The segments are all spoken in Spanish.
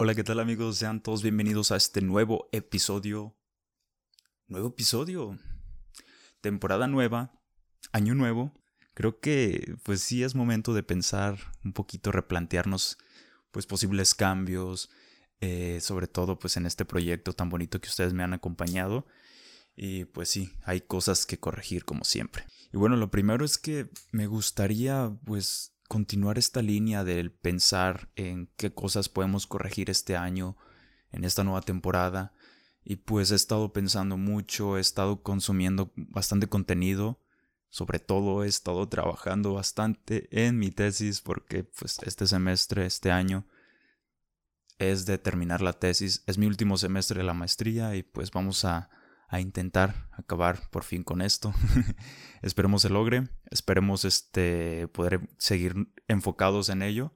Hola, ¿qué tal amigos? Sean todos bienvenidos a este nuevo episodio. Nuevo episodio. Temporada nueva. Año nuevo. Creo que pues sí es momento de pensar un poquito, replantearnos pues posibles cambios. Eh, sobre todo pues en este proyecto tan bonito que ustedes me han acompañado. Y pues sí, hay cosas que corregir como siempre. Y bueno, lo primero es que me gustaría pues continuar esta línea del pensar en qué cosas podemos corregir este año, en esta nueva temporada. Y pues he estado pensando mucho, he estado consumiendo bastante contenido, sobre todo he estado trabajando bastante en mi tesis porque pues este semestre, este año, es de terminar la tesis, es mi último semestre de la maestría y pues vamos a a intentar acabar por fin con esto. esperemos se logre, esperemos este, poder seguir enfocados en ello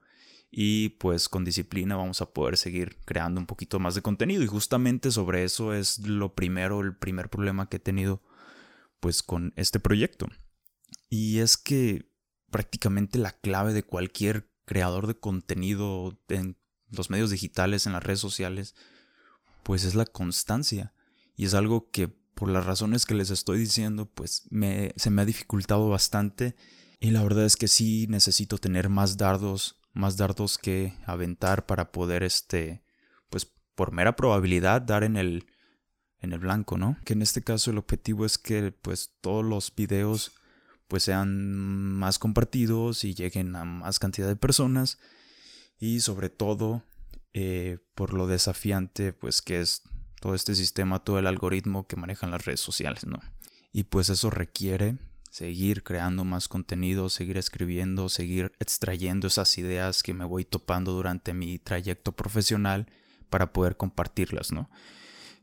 y pues con disciplina vamos a poder seguir creando un poquito más de contenido y justamente sobre eso es lo primero, el primer problema que he tenido pues con este proyecto. Y es que prácticamente la clave de cualquier creador de contenido en los medios digitales, en las redes sociales, pues es la constancia. Y es algo que por las razones que les estoy diciendo, pues me, se me ha dificultado bastante. Y la verdad es que sí necesito tener más dardos, más dardos que aventar para poder, este, pues por mera probabilidad dar en el, en el blanco, ¿no? Que en este caso el objetivo es que pues todos los videos pues sean más compartidos y lleguen a más cantidad de personas y sobre todo eh, por lo desafiante pues que es todo este sistema, todo el algoritmo que manejan las redes sociales, ¿no? Y pues eso requiere seguir creando más contenido, seguir escribiendo, seguir extrayendo esas ideas que me voy topando durante mi trayecto profesional para poder compartirlas, ¿no?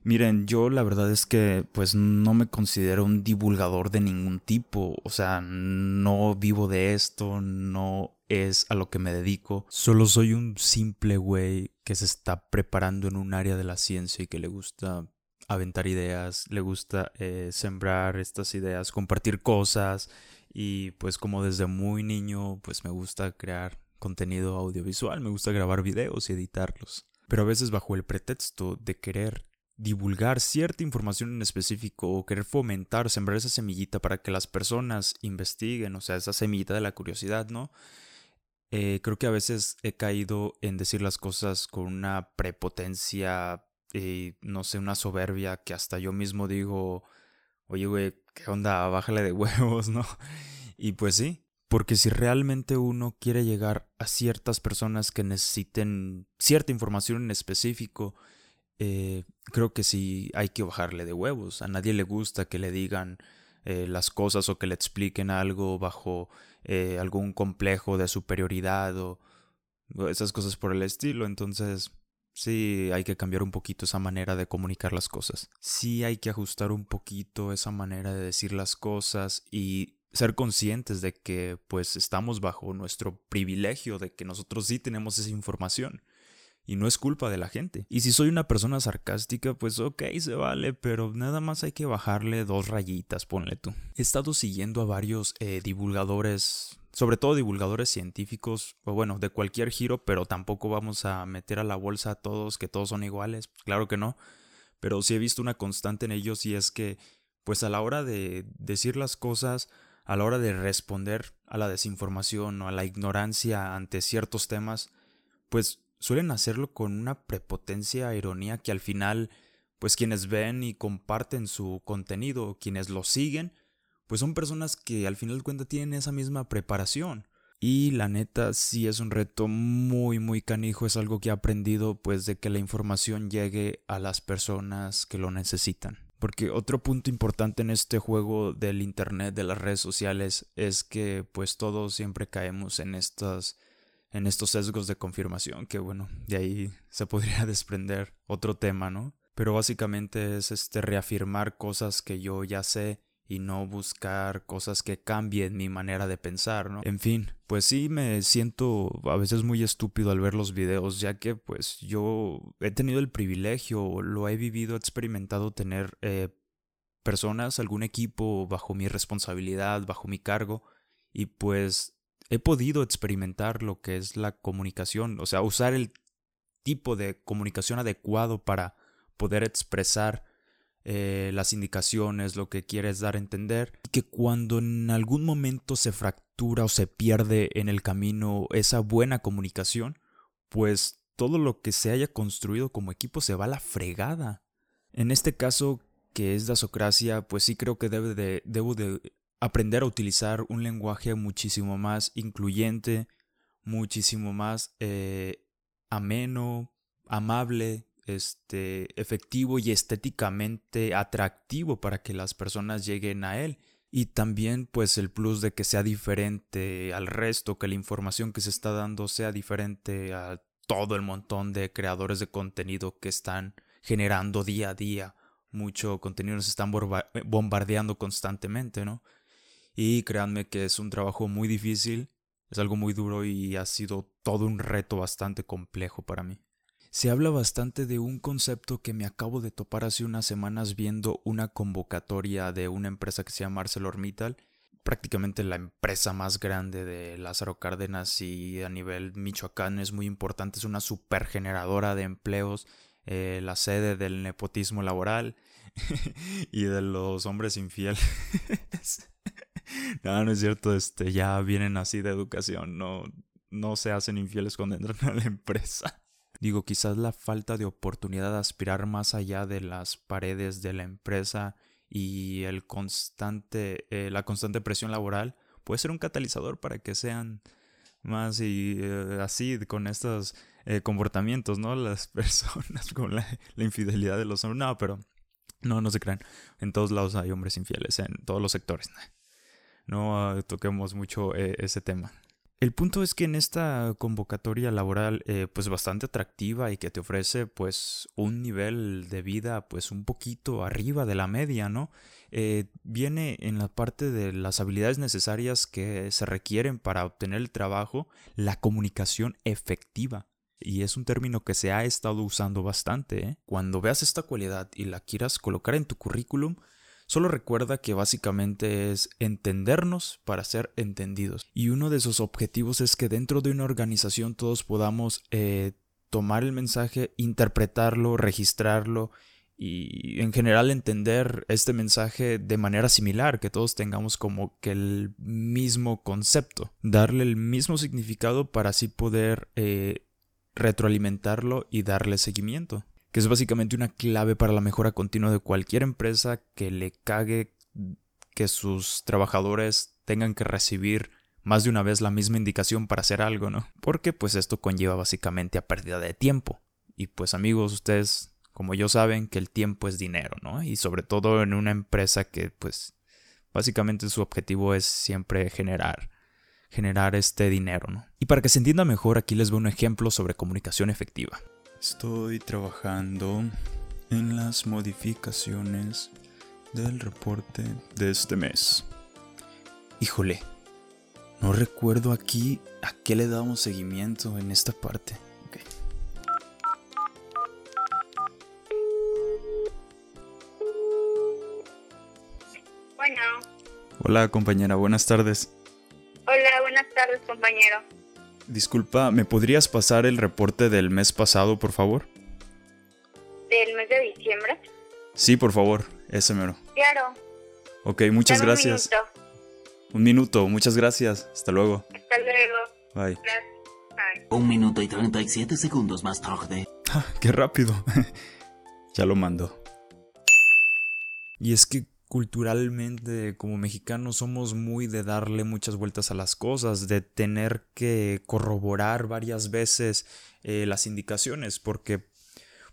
Miren, yo la verdad es que pues no me considero un divulgador de ningún tipo, o sea, no vivo de esto, no es a lo que me dedico, solo soy un simple güey que se está preparando en un área de la ciencia y que le gusta aventar ideas, le gusta eh, sembrar estas ideas, compartir cosas y pues como desde muy niño pues me gusta crear contenido audiovisual, me gusta grabar videos y editarlos. Pero a veces bajo el pretexto de querer divulgar cierta información en específico o querer fomentar, sembrar esa semillita para que las personas investiguen, o sea, esa semillita de la curiosidad, ¿no? Eh, creo que a veces he caído en decir las cosas con una prepotencia y no sé, una soberbia que hasta yo mismo digo, oye, güey, ¿qué onda? Bájale de huevos, ¿no? Y pues sí, porque si realmente uno quiere llegar a ciertas personas que necesiten cierta información en específico, eh, creo que sí hay que bajarle de huevos. A nadie le gusta que le digan eh, las cosas o que le expliquen algo bajo eh, algún complejo de superioridad o, esas cosas por el estilo. Entonces, sí hay que cambiar un poquito esa manera de comunicar las cosas. Sí hay que ajustar un poquito esa manera de decir las cosas y ser conscientes de que pues estamos bajo nuestro privilegio de que nosotros sí tenemos esa información y no es culpa de la gente. Y si soy una persona sarcástica, pues ok, se vale, pero nada más hay que bajarle dos rayitas, ponle tú. He estado siguiendo a varios eh, divulgadores sobre todo divulgadores científicos, o bueno, de cualquier giro, pero tampoco vamos a meter a la bolsa a todos que todos son iguales, claro que no, pero sí he visto una constante en ellos y es que, pues a la hora de decir las cosas, a la hora de responder a la desinformación o a la ignorancia ante ciertos temas, pues suelen hacerlo con una prepotencia ironía que al final, pues quienes ven y comparten su contenido, quienes lo siguen, pues son personas que al final de cuentas tienen esa misma preparación. Y la neta sí es un reto muy muy canijo, es algo que he aprendido pues de que la información llegue a las personas que lo necesitan. Porque otro punto importante en este juego del internet, de las redes sociales, es que pues todos siempre caemos en estas en estos sesgos de confirmación, que bueno, de ahí se podría desprender otro tema, ¿no? Pero básicamente es este reafirmar cosas que yo ya sé y no buscar cosas que cambien mi manera de pensar, ¿no? En fin, pues sí me siento a veces muy estúpido al ver los videos, ya que pues yo he tenido el privilegio, lo he vivido, he experimentado tener eh, personas, algún equipo bajo mi responsabilidad, bajo mi cargo, y pues he podido experimentar lo que es la comunicación, o sea, usar el tipo de comunicación adecuado para poder expresar eh, las indicaciones, lo que quieres dar a entender, y que cuando en algún momento se fractura o se pierde en el camino esa buena comunicación, pues todo lo que se haya construido como equipo se va a la fregada. En este caso, que es Dasocracia, pues sí creo que debe de, debo de aprender a utilizar un lenguaje muchísimo más incluyente, muchísimo más eh, ameno, amable, este, efectivo y estéticamente atractivo para que las personas lleguen a él. Y también pues el plus de que sea diferente al resto, que la información que se está dando sea diferente a todo el montón de creadores de contenido que están generando día a día. Mucho contenido nos están bombardeando constantemente, ¿no? Y créanme que es un trabajo muy difícil, es algo muy duro y ha sido todo un reto bastante complejo para mí. Se habla bastante de un concepto que me acabo de topar hace unas semanas viendo una convocatoria de una empresa que se llama ArcelorMittal, prácticamente la empresa más grande de Lázaro Cárdenas y a nivel Michoacán es muy importante, es una supergeneradora de empleos, eh, la sede del nepotismo laboral y de los hombres infieles. no, no es cierto, este, ya vienen así de educación, no, no se hacen infieles cuando entran a la empresa. Digo, quizás la falta de oportunidad de aspirar más allá de las paredes de la empresa y el constante, eh, la constante presión laboral puede ser un catalizador para que sean más y eh, así con estos eh, comportamientos, ¿no? Las personas con la, infidelidad de los hombres. No, pero no, no se crean. En todos lados hay hombres infieles, en todos los sectores. No ah, toquemos mucho ese tema. El punto es que en esta convocatoria laboral eh, pues bastante atractiva y que te ofrece pues un nivel de vida pues un poquito arriba de la media, ¿no? Eh, viene en la parte de las habilidades necesarias que se requieren para obtener el trabajo, la comunicación efectiva. Y es un término que se ha estado usando bastante. ¿eh? Cuando veas esta cualidad y la quieras colocar en tu currículum, Solo recuerda que básicamente es entendernos para ser entendidos. Y uno de esos objetivos es que dentro de una organización todos podamos eh, tomar el mensaje, interpretarlo, registrarlo y en general entender este mensaje de manera similar, que todos tengamos como que el mismo concepto, darle el mismo significado para así poder eh, retroalimentarlo y darle seguimiento que es básicamente una clave para la mejora continua de cualquier empresa que le cague que sus trabajadores tengan que recibir más de una vez la misma indicación para hacer algo, ¿no? Porque pues esto conlleva básicamente a pérdida de tiempo. Y pues amigos, ustedes como yo saben que el tiempo es dinero, ¿no? Y sobre todo en una empresa que pues básicamente su objetivo es siempre generar generar este dinero, ¿no? Y para que se entienda mejor, aquí les veo un ejemplo sobre comunicación efectiva. Estoy trabajando en las modificaciones del reporte de este mes. Híjole, no recuerdo aquí a qué le damos seguimiento en esta parte. Bueno. Hola compañera, buenas tardes. Hola, buenas tardes compañero. Disculpa, ¿me podrías pasar el reporte del mes pasado, por favor? ¿Del mes de diciembre? Sí, por favor, ese mero. Claro. Ok, muchas gracias. Un minuto. un minuto, muchas gracias. Hasta luego. Hasta luego. Bye. Bye. Un minuto y 37 segundos más tarde. Ah, ¡Qué rápido! ya lo mando. Y es que culturalmente como mexicanos somos muy de darle muchas vueltas a las cosas, de tener que corroborar varias veces eh, las indicaciones, porque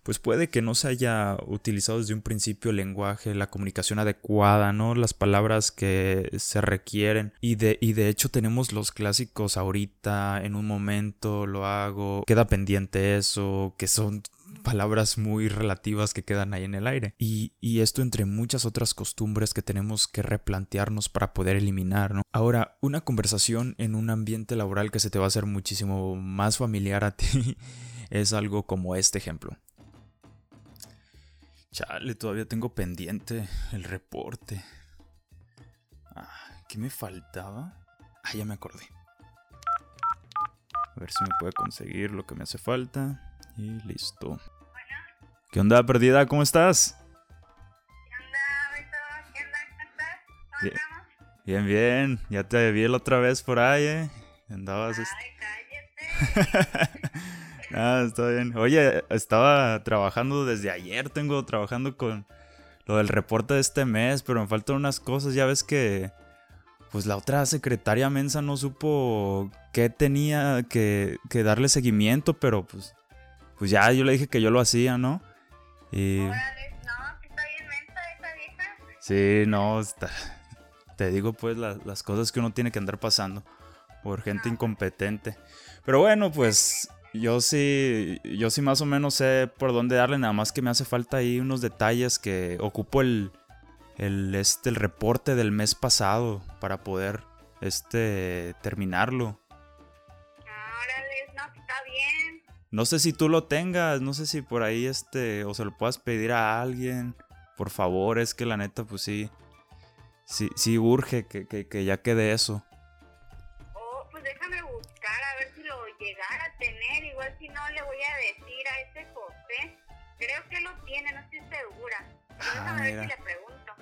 pues puede que no se haya utilizado desde un principio el lenguaje, la comunicación adecuada, ¿no? Las palabras que se requieren. Y de, y de hecho tenemos los clásicos ahorita, en un momento lo hago, queda pendiente eso, que son palabras muy relativas que quedan ahí en el aire. Y, esto entre muchas otras costumbres que tenemos que replantearnos para poder eliminar, ¿no? Ahora, una conversación en un ambiente laboral que se te va a hacer muchísimo más familiar a ti es algo como este ejemplo. Chale, todavía tengo pendiente el reporte. ¿Qué me faltaba? Ah, ya me acordé. A ver si me puede conseguir lo que me hace falta Y listo. ¿Qué onda, perdida? ¿Cómo estás? ¿Qué onda, Beto? ¿Qué onda? ¿Cómo estás? ¿Cómo Bien. estamos? Bien, bien. Ya te vi la otra vez por ahí, ¿eh? Andabas... Ay, cállate. ah, está bien. Oye, estaba trabajando desde ayer. Tengo trabajando con lo del reporte de este mes, pero me faltan unas cosas. Ya ves que... Pues la otra secretaria mensa no supo qué tenía que, que darle seguimiento, pero pues... Pues ya yo le dije que yo lo hacía, ¿no? Y... Órale, no, que está bien mensa esa vieja. Sí, no, está- te digo pues la- las cosas que uno tiene que andar pasando por gente incompetente. Pero bueno, pues yo sí, yo sí más o menos sé por dónde darle, nada más que me hace falta ahí unos detalles que ocupo el, el, este, el reporte del mes pasado para poder este, terminarlo. No sé si tú lo tengas, no sé si por ahí este, o se lo puedas pedir a alguien. Por favor, es que la neta, pues sí, sí, sí urge que, que, que ya quede eso. Oh, pues déjame buscar a ver si lo llegara a tener. Igual si no, le voy a decir a ese José. Creo que lo tiene, no estoy segura. Ah, déjame ver si le pregunto.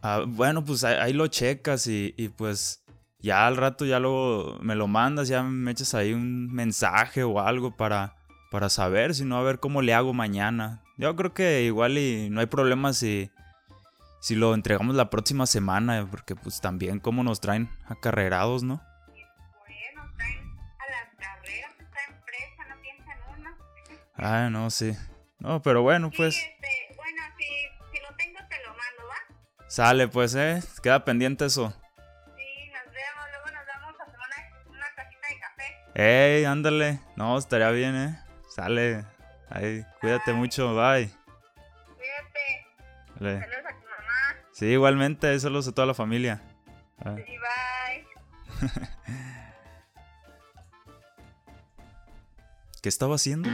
Ah, bueno, pues ahí, ahí lo checas y, y pues ya al rato ya luego me lo mandas, ya me echas ahí un mensaje o algo para, para saber, si no a ver cómo le hago mañana. Yo creo que igual y no hay problema si, si lo entregamos la próxima semana, porque pues también como nos traen acarrerados, ¿no? Ah, no, sí. No, pero bueno, pues Sí, este, bueno, si, si lo tengo te lo mando, ¿va? sale, pues, eh. Queda pendiente eso. Ey, ándale. No, estaría bien, eh. Sale. Ahí, cuídate mucho, bye. Cuídate. Vale. Saludos a tu mamá. Sí, igualmente, saludos a toda la familia. Ah. Sí, bye. ¿Qué estaba haciendo?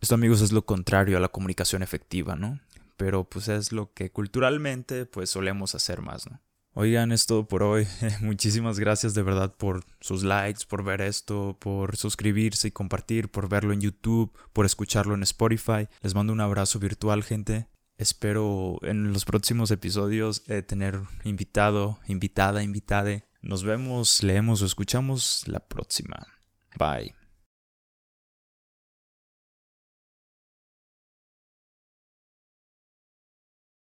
Esto, amigos, es lo contrario a la comunicación efectiva, ¿no? Pero pues es lo que culturalmente pues solemos hacer más, ¿no? Oigan, es todo por hoy. Muchísimas gracias de verdad por sus likes, por ver esto, por suscribirse y compartir, por verlo en YouTube, por escucharlo en Spotify. Les mando un abrazo virtual, gente. Espero en los próximos episodios eh, tener invitado, invitada, invitade. Nos vemos, leemos o escuchamos la próxima. Bye.